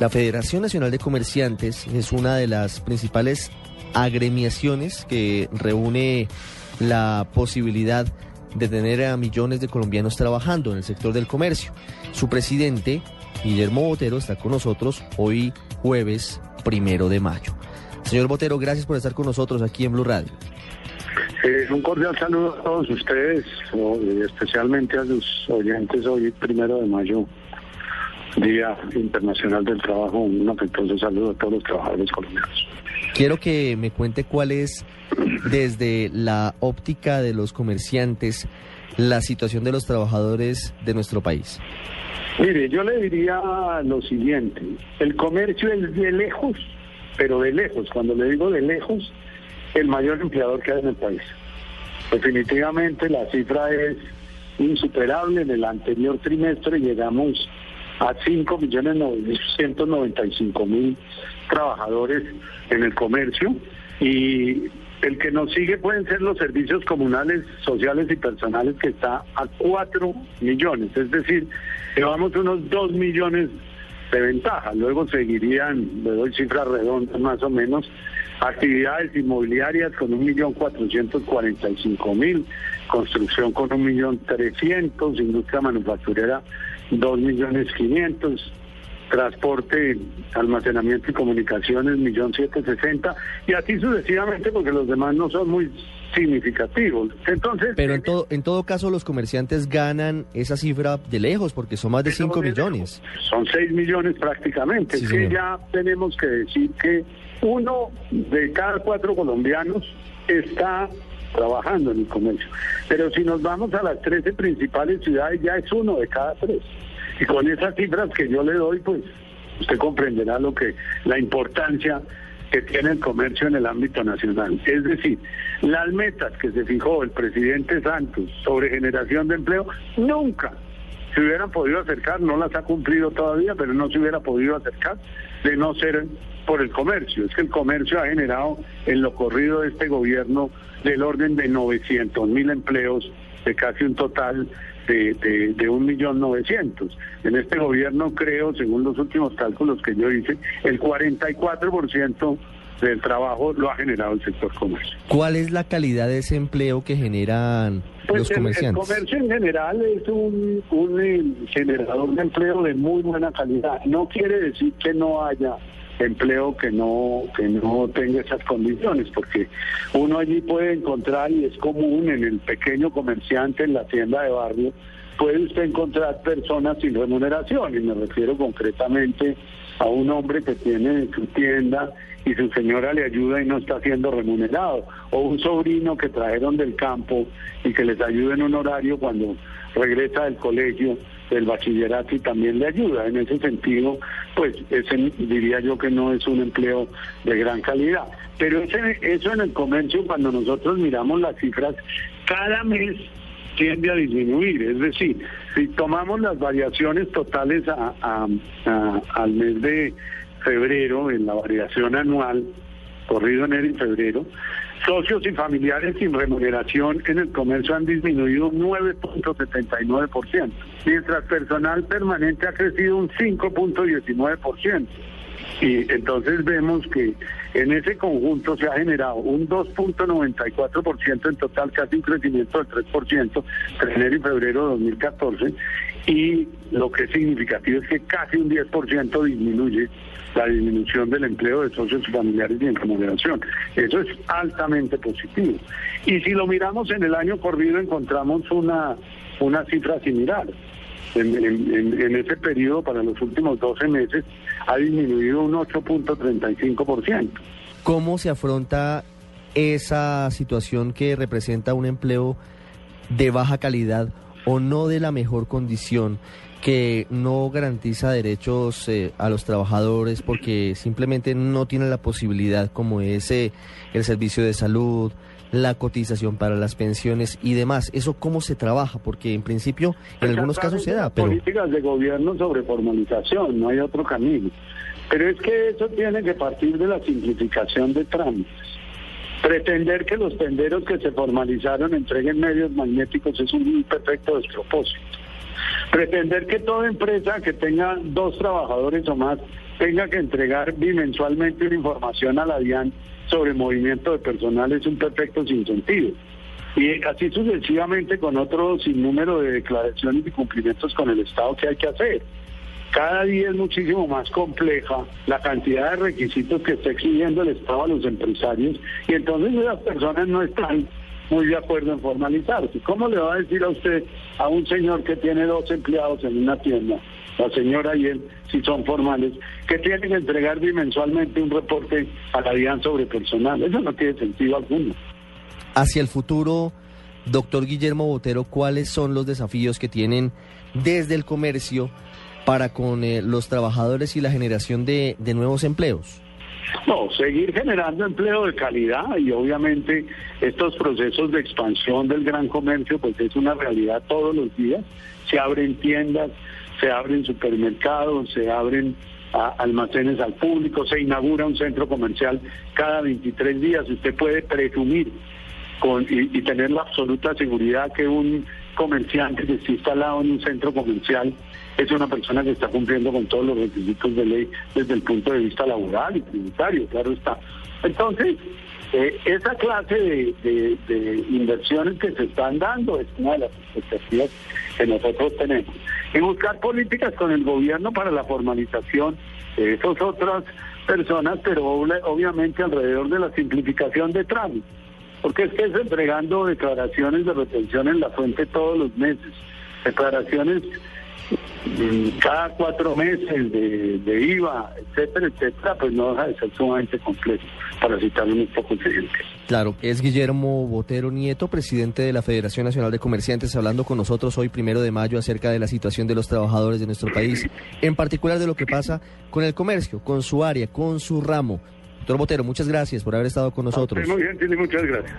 La Federación Nacional de Comerciantes es una de las principales agremiaciones que reúne la posibilidad de tener a millones de colombianos trabajando en el sector del comercio. Su presidente, Guillermo Botero, está con nosotros hoy jueves primero de mayo. Señor Botero, gracias por estar con nosotros aquí en Blue Radio. Eh, un cordial saludo a todos ustedes, especialmente a los oyentes hoy primero de mayo, Día Internacional del Trabajo. Un afectuoso saludo a todos los trabajadores colombianos. Quiero que me cuente cuál es, desde la óptica de los comerciantes, la situación de los trabajadores de nuestro país. Mire, yo le diría lo siguiente, el comercio es de lejos, pero de lejos, cuando le digo de lejos, el mayor empleador que hay en el país. Definitivamente la cifra es insuperable. En el anterior trimestre llegamos a 5.995.000 trabajadores en el comercio y el que nos sigue pueden ser los servicios comunales, sociales y personales que está a 4 millones, es decir, llevamos unos 2 millones de ventaja. Luego seguirían, le doy cifras redondas más o menos, actividades inmobiliarias con 1.445.000, construcción con 1.300.000, industria manufacturera 2.500.000, transporte, almacenamiento y comunicaciones 1.760.000 y así sucesivamente porque los demás no son muy significativos. Entonces, pero en todo en todo caso los comerciantes ganan esa cifra de lejos porque son más de 5 millones. Son 6 millones prácticamente. es que ya tenemos que decir que uno de cada cuatro colombianos está trabajando en el comercio. Pero si nos vamos a las 13 principales ciudades, ya es uno de cada tres. Y con esas cifras que yo le doy, pues usted comprenderá lo que la importancia que tiene el comercio en el ámbito nacional. Es decir, las metas que se fijó el presidente Santos sobre generación de empleo nunca se hubieran podido acercar, no las ha cumplido todavía, pero no se hubiera podido acercar de no ser por el comercio. Es que el comercio ha generado en lo corrido de este gobierno del orden de 900 mil empleos, de casi un total de, de, de un millón novecientos. En este gobierno creo, según los últimos cálculos que yo hice, el 44% del trabajo lo ha generado el sector comercio. ¿Cuál es la calidad de ese empleo que generan pues los comerciantes? El, comercio en general es un, un eh, generador de empleo de muy buena calidad. No quiere decir que no haya empleo que no que no tenga esas condiciones porque uno allí puede encontrar y es común en el pequeño comerciante en la tienda de barrio puede usted encontrar personas sin remuneración y me refiero concretamente a un hombre que tiene su tienda y su señora le ayuda y no está siendo remunerado, o un sobrino que trajeron del campo y que les ayuda en un horario cuando regresa del colegio, del bachillerato y también le ayuda. En ese sentido, pues ese diría yo que no es un empleo de gran calidad. Pero ese, eso en el comercio, cuando nosotros miramos las cifras, cada mes tiende a disminuir. Es decir, si tomamos las variaciones totales al mes de febrero, en la variación anual, corrido enero y febrero, socios y familiares sin remuneración en el comercio han disminuido un 9.79%, mientras personal permanente ha crecido un 5.19%. Y entonces vemos que en ese conjunto se ha generado un 2.94% en total, casi un crecimiento del 3% entre enero y febrero de 2014. Y lo que es significativo es que casi un 10% disminuye la disminución del empleo de socios familiares y en remuneración. Eso es altamente positivo. Y si lo miramos en el año corrido encontramos una, una cifra similar. En, ese periodo, para los últimos 12 meses, ha disminuido un 8.35%. ¿Cómo se afronta esa situación que representa un empleo de baja calidad o no de la mejor condición? que no garantiza derechos eh, a los trabajadores porque simplemente no tiene la posibilidad como es eh, el servicio de salud, la cotización para las pensiones y demás. ¿Eso cómo se trabaja? Porque en principio en algunos casos se da, pero... Políticas de gobierno sobre formalización, no hay otro camino. Pero es que eso tiene que partir de la simplificación de trámites. Pretender que los tenderos que se formalizaron entreguen medios magnéticos es un perfecto despropósito. Pretender que toda empresa que tenga dos trabajadores o más tenga que entregar bimensualmente una información a la DIAN sobre movimiento de personal es un perfecto sinsentido. Y así sucesivamente con otro sinnúmero de declaraciones y cumplimientos con el Estado que hay que hacer. Cada día es muchísimo más compleja la cantidad de requisitos que está exigiendo el Estado a los empresarios y entonces esas personas no están muy de acuerdo en formalizarse. ¿Cómo le va a decir a usted a un señor que tiene dos empleados en una tienda, la señora y él, si son formales, que tienen que entregar bimensualmente un reporte a la DIAN sobre personal? Eso no tiene sentido alguno. Hacia el futuro, doctor Guillermo Botero, ¿cuáles son los desafíos que tienen desde el comercio para con eh, los trabajadores y la generación de, de nuevos empleos? No, seguir generando empleo de calidad y obviamente estos procesos de expansión del gran comercio pues es una realidad todos los días. Se abren tiendas, se abren supermercados, se abren a, almacenes al público, se inaugura un centro comercial cada 23 días. Usted puede presumir con, y tener la absoluta seguridad que un comerciante que está instalado en un centro comercial es una persona que está cumpliendo con todos los requisitos de ley desde el punto de vista laboral y tributario, claro está. Entonces, eh, esa clase de, de, inversiones que se están dando es una de las expectativas que nosotros tenemos. Y buscar políticas con el gobierno para la formalización de esas otras personas, pero obviamente alrededor de la simplificación de trámites. Porque es que es entregando declaraciones de retención en la fuente todos los meses, declaraciones cada cuatro meses de, IVA, etcétera, etcétera, pues no deja de ser sumamente complejo, para citar un poco ejemplo. Claro, es Guillermo Botero Nieto, presidente de la Federación Nacional de Comerciantes, hablando con nosotros hoy, primero de mayo, acerca de la situación de los trabajadores de nuestro país, en particular de lo que pasa con el comercio, con su área, con su ramo. Doctor Botero, muchas gracias por haber estado con nosotros. Muy bien, muchas gracias.